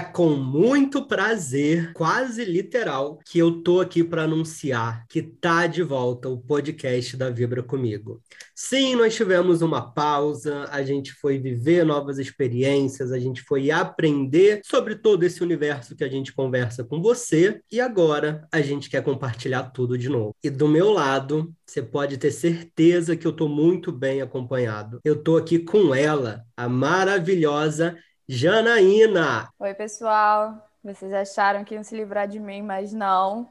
é com muito prazer, quase literal, que eu tô aqui para anunciar que tá de volta o podcast da Vibra comigo. Sim, nós tivemos uma pausa, a gente foi viver novas experiências, a gente foi aprender sobre todo esse universo que a gente conversa com você e agora a gente quer compartilhar tudo de novo. E do meu lado, você pode ter certeza que eu tô muito bem acompanhado. Eu tô aqui com ela, a maravilhosa Janaína. Oi, pessoal. Vocês acharam que iam se livrar de mim, mas não.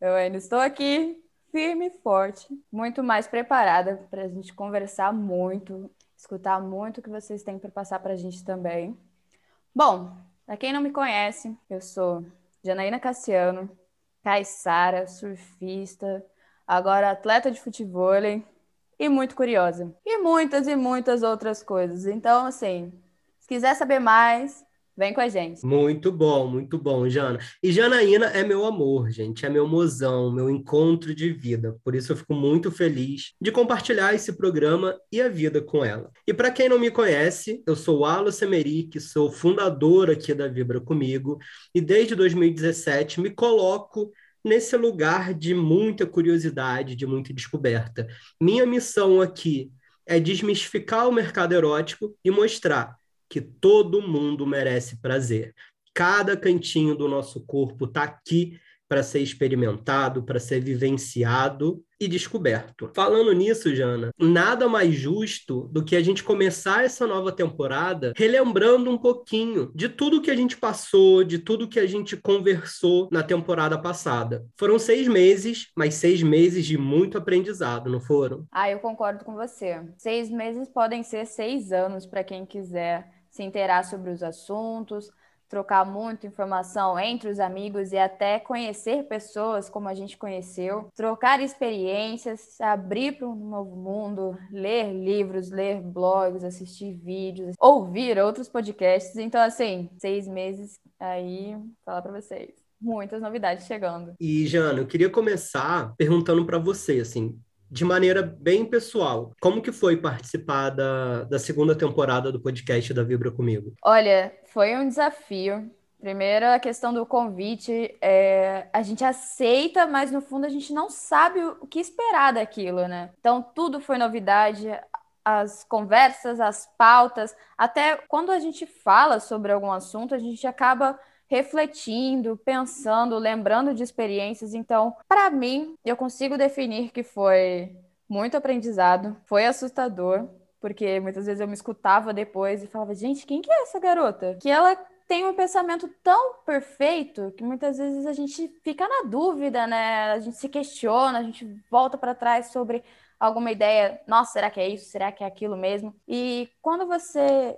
Eu ainda estou aqui, firme e forte, muito mais preparada para a gente conversar muito, escutar muito o que vocês têm para passar para a gente também. Bom, para quem não me conhece, eu sou Janaína Cassiano, caiçara, surfista, agora atleta de futebol e muito curiosa. E muitas e muitas outras coisas. Então, assim, se quiser saber mais, vem com a gente. Muito bom, muito bom, Jana. E Janaína é meu amor, gente, é meu mozão, meu encontro de vida. Por isso eu fico muito feliz de compartilhar esse programa e a vida com ela. E para quem não me conhece, eu sou Alo Semeric, sou fundador aqui da Vibra Comigo e desde 2017 me coloco nesse lugar de muita curiosidade, de muita descoberta. Minha missão aqui é desmistificar o mercado erótico e mostrar que todo mundo merece prazer. Cada cantinho do nosso corpo está aqui para ser experimentado, para ser vivenciado e descoberto. Falando nisso, Jana, nada mais justo do que a gente começar essa nova temporada relembrando um pouquinho de tudo que a gente passou, de tudo que a gente conversou na temporada passada. Foram seis meses, mas seis meses de muito aprendizado, não foram? Ah, eu concordo com você. Seis meses podem ser seis anos para quem quiser se inteirar sobre os assuntos, trocar muita informação entre os amigos e até conhecer pessoas como a gente conheceu, trocar experiências, abrir para um novo mundo, ler livros, ler blogs, assistir vídeos, ouvir outros podcasts. Então, assim, seis meses aí, falar para vocês. Muitas novidades chegando. E, Jana, eu queria começar perguntando para você, assim, de maneira bem pessoal. Como que foi participar da, da segunda temporada do podcast da Vibra Comigo? Olha, foi um desafio. Primeiro, a questão do convite, é, a gente aceita, mas no fundo a gente não sabe o que esperar daquilo, né? Então, tudo foi novidade, as conversas, as pautas, até quando a gente fala sobre algum assunto, a gente acaba refletindo, pensando, lembrando de experiências. Então, para mim, eu consigo definir que foi muito aprendizado, foi assustador, porque muitas vezes eu me escutava depois e falava: gente, quem que é essa garota? Que ela tem um pensamento tão perfeito que muitas vezes a gente fica na dúvida, né? A gente se questiona, a gente volta para trás sobre alguma ideia. Nossa, será que é isso? Será que é aquilo mesmo? E quando você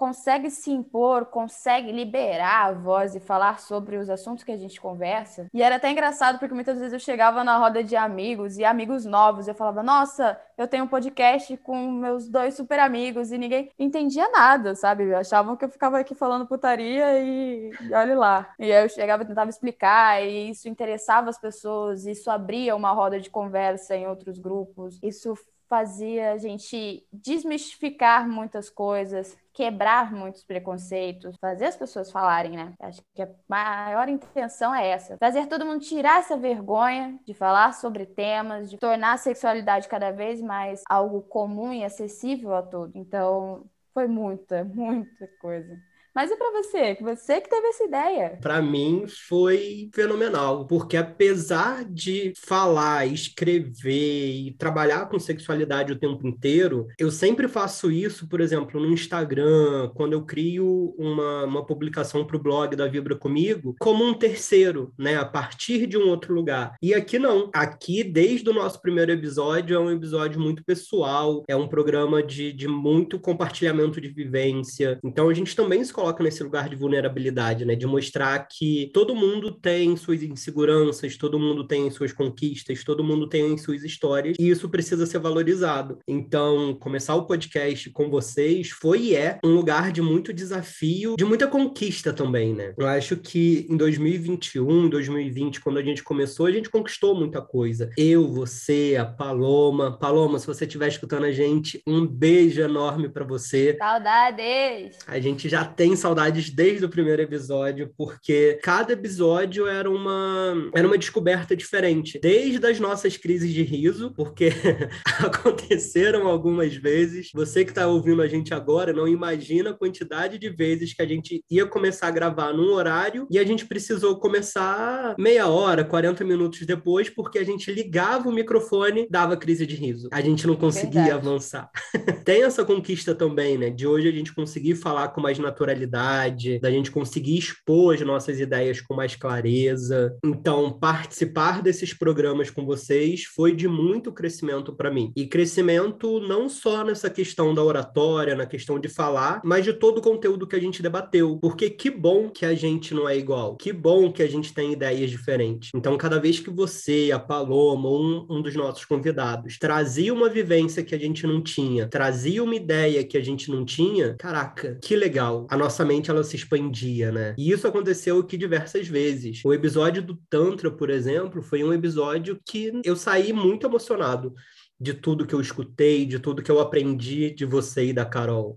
consegue se impor, consegue liberar a voz e falar sobre os assuntos que a gente conversa. E era até engraçado porque muitas vezes eu chegava na roda de amigos e amigos novos, eu falava: "Nossa, eu tenho um podcast com meus dois super amigos" e ninguém entendia nada, sabe? Achavam que eu ficava aqui falando putaria e, e olhe lá. E aí eu chegava e tentava explicar e isso interessava as pessoas, isso abria uma roda de conversa em outros grupos. Isso fazia a gente desmistificar muitas coisas, quebrar muitos preconceitos, fazer as pessoas falarem, né? Acho que a maior intenção é essa: fazer todo mundo tirar essa vergonha de falar sobre temas, de tornar a sexualidade cada vez mais algo comum e acessível a todos. Então, foi muita, muita coisa. Mas e para você? Você que teve essa ideia? Para mim foi fenomenal, porque apesar de falar, escrever e trabalhar com sexualidade o tempo inteiro, eu sempre faço isso, por exemplo, no Instagram, quando eu crio uma, uma publicação para o blog da Vibra Comigo, como um terceiro, né? A partir de um outro lugar. E aqui não. Aqui, desde o nosso primeiro episódio, é um episódio muito pessoal, é um programa de, de muito compartilhamento de vivência. Então a gente também se coloca nesse lugar de vulnerabilidade, né? De mostrar que todo mundo tem suas inseguranças, todo mundo tem suas conquistas, todo mundo tem suas histórias, e isso precisa ser valorizado. Então, começar o podcast com vocês foi e é um lugar de muito desafio, de muita conquista também, né? Eu acho que em 2021, 2020, quando a gente começou, a gente conquistou muita coisa. Eu, você, a Paloma. Paloma, se você estiver escutando a gente, um beijo enorme para você. Saudades! A gente já tem tenho saudades desde o primeiro episódio, porque cada episódio era uma, era uma descoberta diferente. Desde as nossas crises de riso, porque aconteceram algumas vezes. Você que está ouvindo a gente agora não imagina a quantidade de vezes que a gente ia começar a gravar num horário e a gente precisou começar meia hora, 40 minutos depois, porque a gente ligava o microfone, dava crise de riso. A gente não conseguia Verdade. avançar. Tem essa conquista também, né? De hoje a gente conseguir falar com mais naturalidade, da gente conseguir expor as nossas ideias com mais clareza. Então, participar desses programas com vocês foi de muito crescimento para mim. E crescimento não só nessa questão da oratória, na questão de falar, mas de todo o conteúdo que a gente debateu. Porque que bom que a gente não é igual. Que bom que a gente tem ideias diferentes. Então, cada vez que você, a Paloma, um, um dos nossos convidados, trazia uma vivência que a gente não tinha, trazia uma ideia que a gente não tinha, caraca, que legal. A nossa mente ela se expandia, né? E isso aconteceu aqui diversas vezes. O episódio do Tantra, por exemplo, foi um episódio que eu saí muito emocionado de tudo que eu escutei, de tudo que eu aprendi de você e da Carol.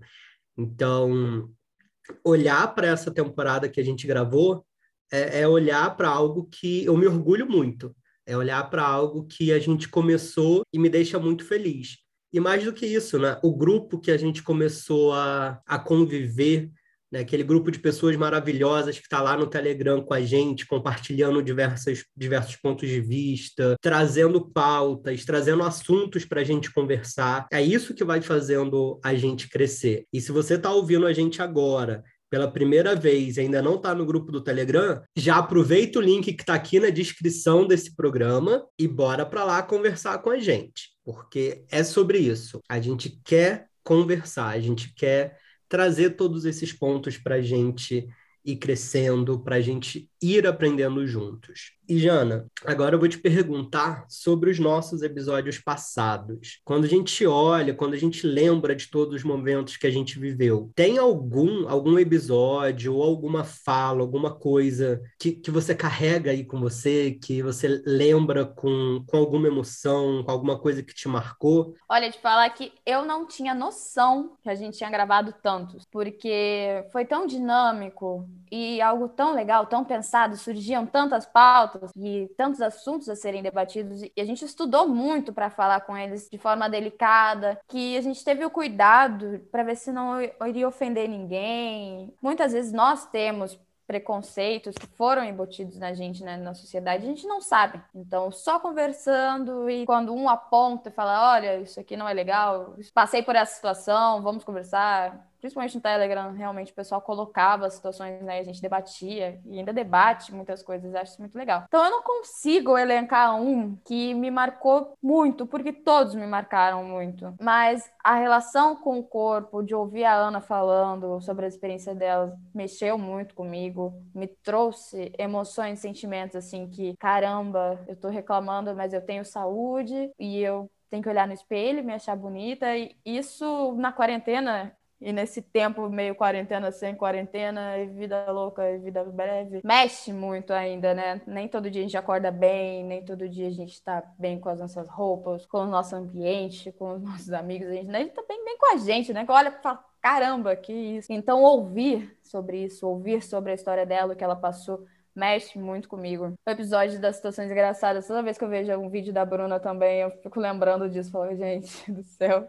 Então, olhar para essa temporada que a gente gravou é, é olhar para algo que eu me orgulho muito. É olhar para algo que a gente começou e me deixa muito feliz. E mais do que isso, né? O grupo que a gente começou a, a conviver, né? aquele grupo de pessoas maravilhosas que está lá no Telegram com a gente, compartilhando diversas, diversos pontos de vista, trazendo pautas, trazendo assuntos para a gente conversar. É isso que vai fazendo a gente crescer. E se você está ouvindo a gente agora pela primeira vez e ainda não está no grupo do Telegram, já aproveita o link que está aqui na descrição desse programa e bora para lá conversar com a gente, porque é sobre isso. A gente quer conversar, a gente quer trazer todos esses pontos para a gente ir crescendo, para a gente ir aprendendo juntos. E Jana, agora eu vou te perguntar sobre os nossos episódios passados. Quando a gente olha, quando a gente lembra de todos os momentos que a gente viveu, tem algum algum episódio ou alguma fala, alguma coisa que, que você carrega aí com você, que você lembra com, com alguma emoção, com alguma coisa que te marcou? Olha, te falar que eu não tinha noção que a gente tinha gravado tantos, porque foi tão dinâmico e algo tão legal, tão pensado, surgiam tantas pautas e tantos assuntos a serem debatidos e a gente estudou muito para falar com eles de forma delicada, que a gente teve o cuidado para ver se não iria ofender ninguém. Muitas vezes nós temos preconceitos que foram embutidos na gente, né, na sociedade, a gente não sabe. Então, só conversando e quando um aponta e fala, olha, isso aqui não é legal, passei por essa situação, vamos conversar, principalmente no Telegram, realmente o pessoal colocava as situações, né? A gente debatia e ainda debate muitas coisas, acho isso muito legal. Então eu não consigo elencar um que me marcou muito, porque todos me marcaram muito. Mas a relação com o corpo, de ouvir a Ana falando sobre a experiência dela, mexeu muito comigo, me trouxe emoções, sentimentos assim que, caramba, eu tô reclamando, mas eu tenho saúde e eu tenho que olhar no espelho, me achar bonita. E isso na quarentena e nesse tempo meio quarentena, sem quarentena, e vida louca, e vida breve, mexe muito ainda, né? Nem todo dia a gente acorda bem, nem todo dia a gente tá bem com as nossas roupas, com o nosso ambiente, com os nossos amigos, a gente nem tá bem, bem com a gente, né? Olha e fala, caramba, que isso. Então, ouvir sobre isso, ouvir sobre a história dela, o que ela passou, mexe muito comigo. O episódio das situações engraçadas, toda vez que eu vejo um vídeo da Bruna também, eu fico lembrando disso, falo, gente do céu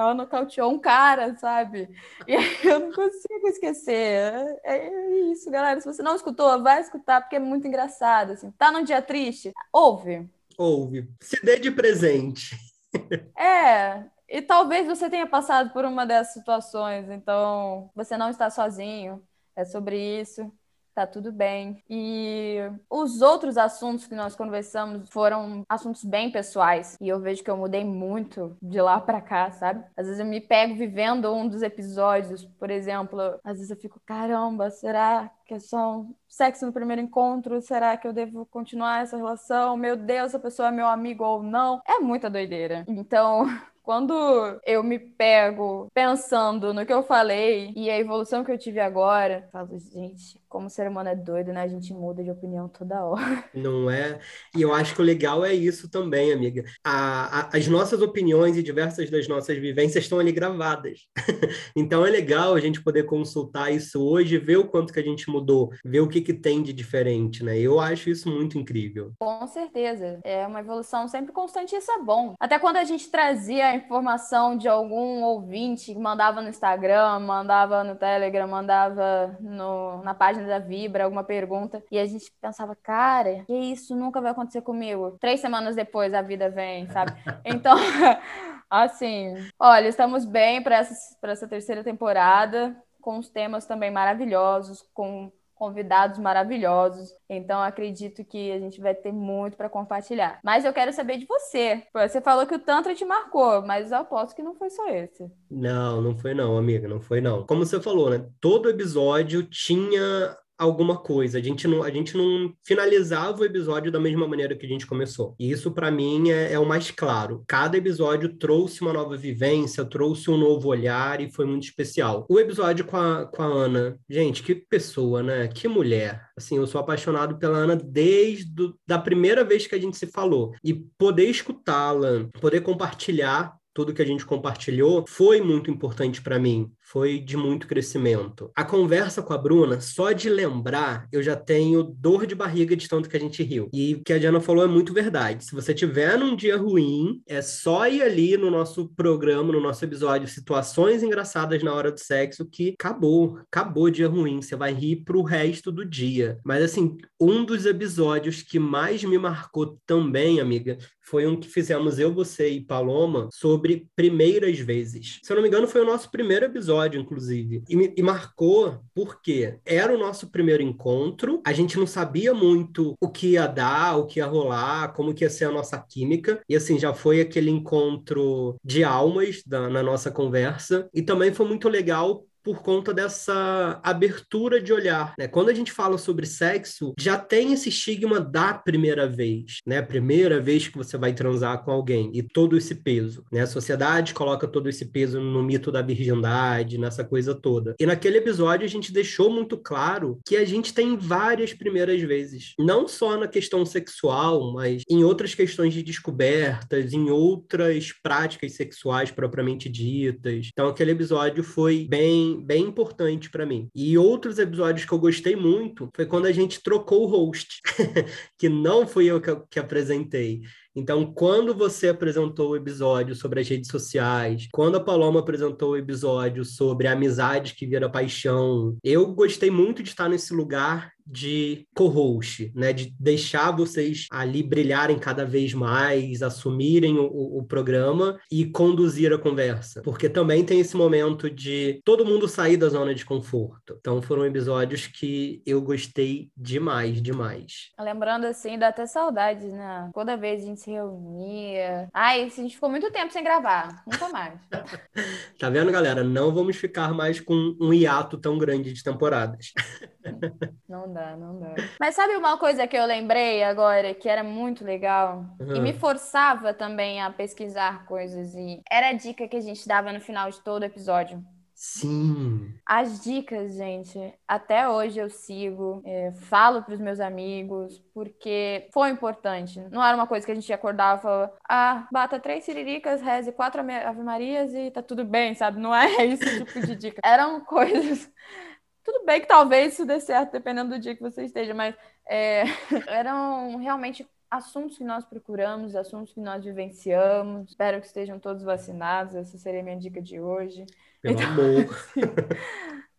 ela nocauteou um cara, sabe? E eu não consigo esquecer. É, é isso, galera. Se você não escutou, vai escutar, porque é muito engraçado. Assim. Tá num dia triste? Ouve. Ouve. Se dê de presente. É, e talvez você tenha passado por uma dessas situações, então você não está sozinho. É sobre isso tá tudo bem. E os outros assuntos que nós conversamos foram assuntos bem pessoais. E eu vejo que eu mudei muito de lá para cá, sabe? Às vezes eu me pego vivendo um dos episódios, por exemplo, às vezes eu fico, caramba, será que é só um sexo no primeiro encontro? Será que eu devo continuar essa relação? Meu Deus, a pessoa é meu amigo ou não? É muita doideira. Então, quando eu me pego pensando no que eu falei e a evolução que eu tive agora, eu falo, gente, como o ser humano é doido, né? A gente muda de opinião toda hora. Não é? E eu acho que o legal é isso também, amiga. A, a, as nossas opiniões e diversas das nossas vivências estão ali gravadas. então é legal a gente poder consultar isso hoje, ver o quanto que a gente mudou, ver o que, que tem de diferente, né? Eu acho isso muito incrível. Com certeza. É uma evolução sempre constante e isso é bom. Até quando a gente trazia a informação de algum ouvinte que mandava no Instagram, mandava no Telegram, mandava no, na página da Vibra alguma pergunta, e a gente pensava, cara, que isso nunca vai acontecer comigo. Três semanas depois a vida vem, sabe? Então, assim, olha, estamos bem para essa, essa terceira temporada, com os temas também maravilhosos, com convidados maravilhosos. Então, acredito que a gente vai ter muito para compartilhar. Mas eu quero saber de você. Você falou que o Tantra te marcou, mas eu aposto que não foi só esse. Não, não foi não, amiga, não foi não. Como você falou, né? Todo episódio tinha alguma coisa. A gente não, a gente não finalizava o episódio da mesma maneira que a gente começou. E isso, para mim, é, é, o mais claro. Cada episódio trouxe uma nova vivência, trouxe um novo olhar e foi muito especial. O episódio com a, com a Ana, gente, que pessoa, né? Que mulher. Assim, eu sou apaixonado pela Ana desde do, da primeira vez que a gente se falou. E poder escutá-la, poder compartilhar tudo que a gente compartilhou foi muito importante para mim foi de muito crescimento. A conversa com a Bruna, só de lembrar, eu já tenho dor de barriga de tanto que a gente riu. E o que a Diana falou é muito verdade. Se você tiver num dia ruim, é só ir ali no nosso programa, no nosso episódio, situações engraçadas na hora do sexo, que acabou, acabou o dia ruim. Você vai rir pro resto do dia. Mas assim, um dos episódios que mais me marcou também, amiga, foi um que fizemos eu, você e Paloma sobre primeiras vezes. Se eu não me engano, foi o nosso primeiro episódio episódio, inclusive. E, me, e marcou porque era o nosso primeiro encontro, a gente não sabia muito o que ia dar, o que ia rolar, como que ia ser a nossa química. E assim, já foi aquele encontro de almas da, na nossa conversa. E também foi muito legal por conta dessa abertura de olhar. Né? Quando a gente fala sobre sexo, já tem esse estigma da primeira vez, né? Primeira vez que você vai transar com alguém e todo esse peso. Né? A sociedade coloca todo esse peso no mito da virgindade, nessa coisa toda. E naquele episódio a gente deixou muito claro que a gente tem várias primeiras vezes, não só na questão sexual, mas em outras questões de descobertas, em outras práticas sexuais propriamente ditas. Então aquele episódio foi bem bem, importante para mim. E outros episódios que eu gostei muito foi quando a gente trocou o host, que não fui eu que, que apresentei. Então, quando você apresentou o episódio sobre as redes sociais, quando a Paloma apresentou o episódio sobre a amizade que vira paixão, eu gostei muito de estar nesse lugar de co-host, né? De deixar vocês ali brilharem cada vez mais, assumirem o, o, programa e conduzir a conversa. Porque também tem esse momento de todo mundo sair da zona de conforto. Então foram episódios que eu gostei demais, demais. Lembrando assim, dá até saudades, né? Toda vez a gente se reunia. Ai, a gente ficou muito tempo sem gravar. Nunca mais. tá vendo, galera? Não vamos ficar mais com um hiato tão grande de temporadas. Não dá, não dá. Mas sabe uma coisa que eu lembrei agora que era muito legal uhum. e me forçava também a pesquisar coisas e era a dica que a gente dava no final de todo episódio. Sim. As dicas, gente, até hoje eu sigo, é, falo para os meus amigos, porque foi importante. Não era uma coisa que a gente falava, ah, bata três siriricas, reze quatro Ave Marias e tá tudo bem, sabe? Não é esse tipo de dica. Eram coisas tudo bem que talvez isso dê certo, dependendo do dia que você esteja, mas é, eram realmente assuntos que nós procuramos, assuntos que nós vivenciamos. Espero que estejam todos vacinados. Essa seria a minha dica de hoje. Pelo então, amor. Assim,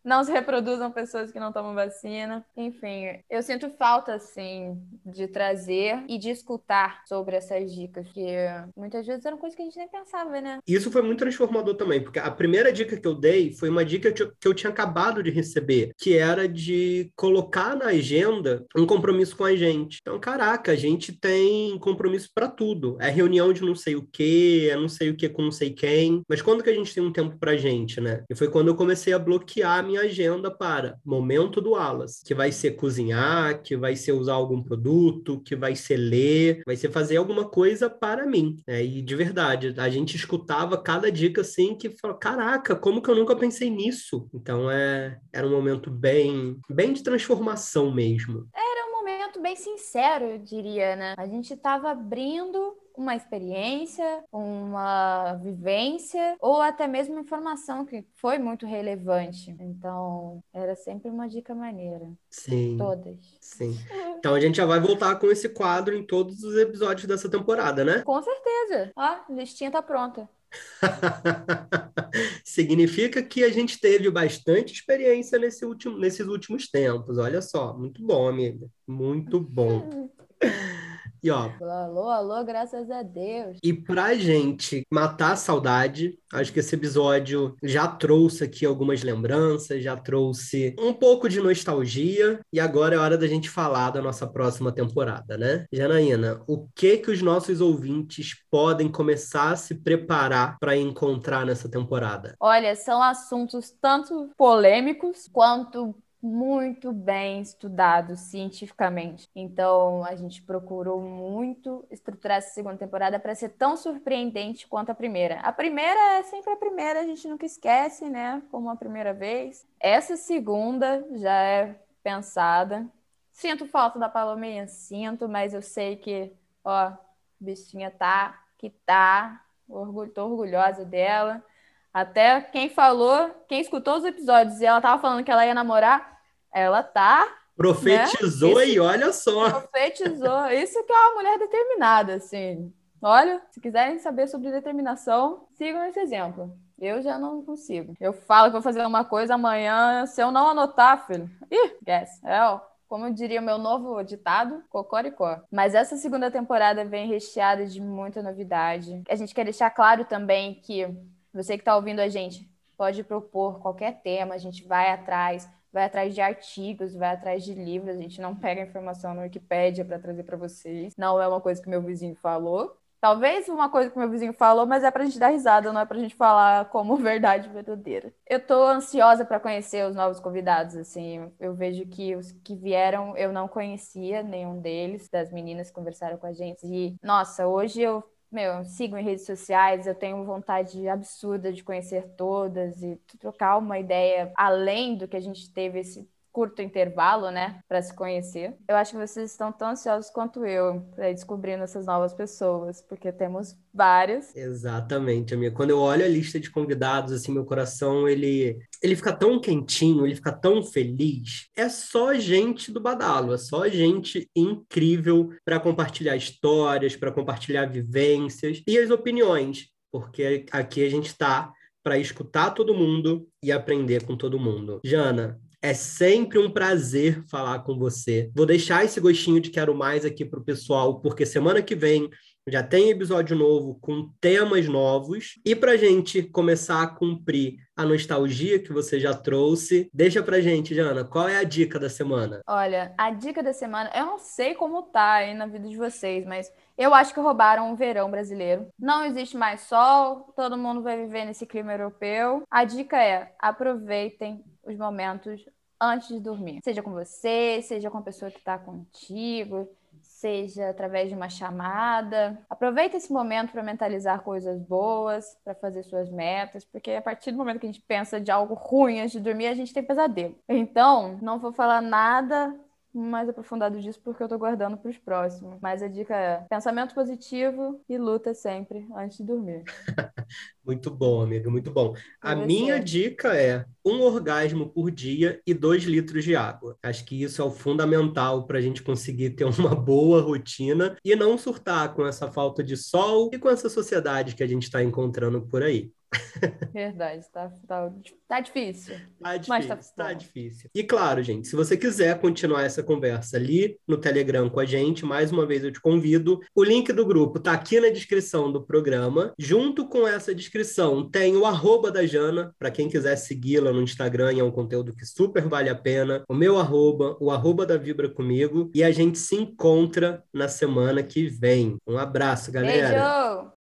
não se reproduzam pessoas que não tomam vacina. Enfim, eu sinto falta, assim, de trazer e de escutar sobre essas dicas, que muitas vezes eram coisas que a gente nem pensava, né? Isso foi muito transformador também, porque a primeira dica que eu dei foi uma dica que eu, tinha acabado de receber, que era de colocar na agenda um compromisso com a gente. Então, caraca, a gente tem compromisso para tudo. É reunião de não sei o que, é não sei o que com não sei quem. Mas quando que a gente tem um tempo pra gente, né? E foi quando eu comecei a bloquear minha agenda para momento do Alas, que vai ser cozinhar, que vai ser usar algum produto, que vai ser ler, vai ser fazer alguma coisa para mim. Né? E de verdade, a gente escutava cada dica assim que falou: caraca, como que eu nunca pensei nisso? Então é, era um momento bem, bem de transformação mesmo. Um momento bem sincero, eu diria, né? A gente estava abrindo uma experiência, uma vivência ou até mesmo informação que foi muito relevante. Então, era sempre uma dica maneira. Sim. Todas. Sim. Então a gente já vai voltar com esse quadro em todos os episódios dessa temporada, né? Com certeza. Ó, a listinha tá pronta. Significa que a gente teve bastante experiência nesse último, nesses últimos tempos. Olha só, muito bom, amiga. Muito bom. E ó. Alô, alô, graças a Deus. E pra gente matar a saudade, acho que esse episódio já trouxe aqui algumas lembranças, já trouxe um pouco de nostalgia. E agora é hora da gente falar da nossa próxima temporada, né? Janaína, o que que os nossos ouvintes podem começar a se preparar para encontrar nessa temporada? Olha, são assuntos tanto polêmicos quanto muito bem estudado cientificamente. Então, a gente procurou muito estruturar essa segunda temporada para ser tão surpreendente quanto a primeira. A primeira é sempre a primeira, a gente nunca esquece, né? Como a primeira vez. Essa segunda já é pensada. Sinto falta da Palominha, sinto, mas eu sei que, ó, bichinha tá, que tá, orgulho, tô orgulhosa dela. Até quem falou, quem escutou os episódios e ela tava falando que ela ia namorar, ela tá. Profetizou né? e olha só. Profetizou. Isso que é uma mulher determinada, assim. Olha, se quiserem saber sobre determinação, sigam esse exemplo. Eu já não consigo. Eu falo que vou fazer uma coisa amanhã, se eu não anotar, filho. Ih, guess. É, ó. Como eu diria meu novo ditado, cocoricó. Mas essa segunda temporada vem recheada de muita novidade. A gente quer deixar claro também que você que está ouvindo a gente pode propor qualquer tema, a gente vai atrás, vai atrás de artigos, vai atrás de livros, a gente não pega informação no Wikipedia para trazer para vocês. Não é uma coisa que meu vizinho falou. Talvez uma coisa que meu vizinho falou, mas é pra gente dar risada, não é pra gente falar como verdade verdadeira. Eu tô ansiosa para conhecer os novos convidados, assim. Eu vejo que os que vieram eu não conhecia nenhum deles, das meninas que conversaram com a gente. E, nossa, hoje eu meu, sigo em redes sociais, eu tenho vontade absurda de conhecer todas e trocar uma ideia além do que a gente teve esse curto intervalo, né, para se conhecer. Eu acho que vocês estão tão ansiosos quanto eu para descobrindo essas novas pessoas, porque temos várias. Exatamente, amiga. Quando eu olho a lista de convidados, assim, meu coração, ele ele fica tão quentinho, ele fica tão feliz. É só gente do badalo, é só gente incrível para compartilhar histórias, para compartilhar vivências e as opiniões, porque aqui a gente está para escutar todo mundo e aprender com todo mundo. Jana, é sempre um prazer falar com você. Vou deixar esse gostinho de quero mais aqui para o pessoal, porque semana que vem já tem episódio novo com temas novos. E para gente começar a cumprir a nostalgia que você já trouxe, deixa pra gente, Jana, qual é a dica da semana? Olha, a dica da semana, eu não sei como tá aí na vida de vocês, mas eu acho que roubaram o verão brasileiro. Não existe mais sol, todo mundo vai viver nesse clima europeu. A dica é: aproveitem os momentos antes de dormir. Seja com você, seja com a pessoa que está contigo, seja através de uma chamada. Aproveita esse momento para mentalizar coisas boas, para fazer suas metas, porque a partir do momento que a gente pensa de algo ruim antes de dormir, a gente tem pesadelo. Então, não vou falar nada mais aprofundado disso porque eu tô guardando para os próximos. Mas a dica é pensamento positivo e luta sempre antes de dormir. muito bom, amiga, muito bom. A minha dica é um orgasmo por dia e dois litros de água. Acho que isso é o fundamental para a gente conseguir ter uma boa rotina e não surtar com essa falta de sol e com essa sociedade que a gente está encontrando por aí. Verdade, tá, tá, tá difícil. Tá difícil, mas tá, tá difícil. E claro, gente, se você quiser continuar essa conversa ali no Telegram com a gente, mais uma vez eu te convido. O link do grupo tá aqui na descrição do programa. Junto com essa descrição tem o arroba da Jana, para quem quiser segui-la no Instagram, é um conteúdo que super vale a pena. O meu arroba, o arroba da Vibra comigo. E a gente se encontra na semana que vem. Um abraço, galera. Beijo!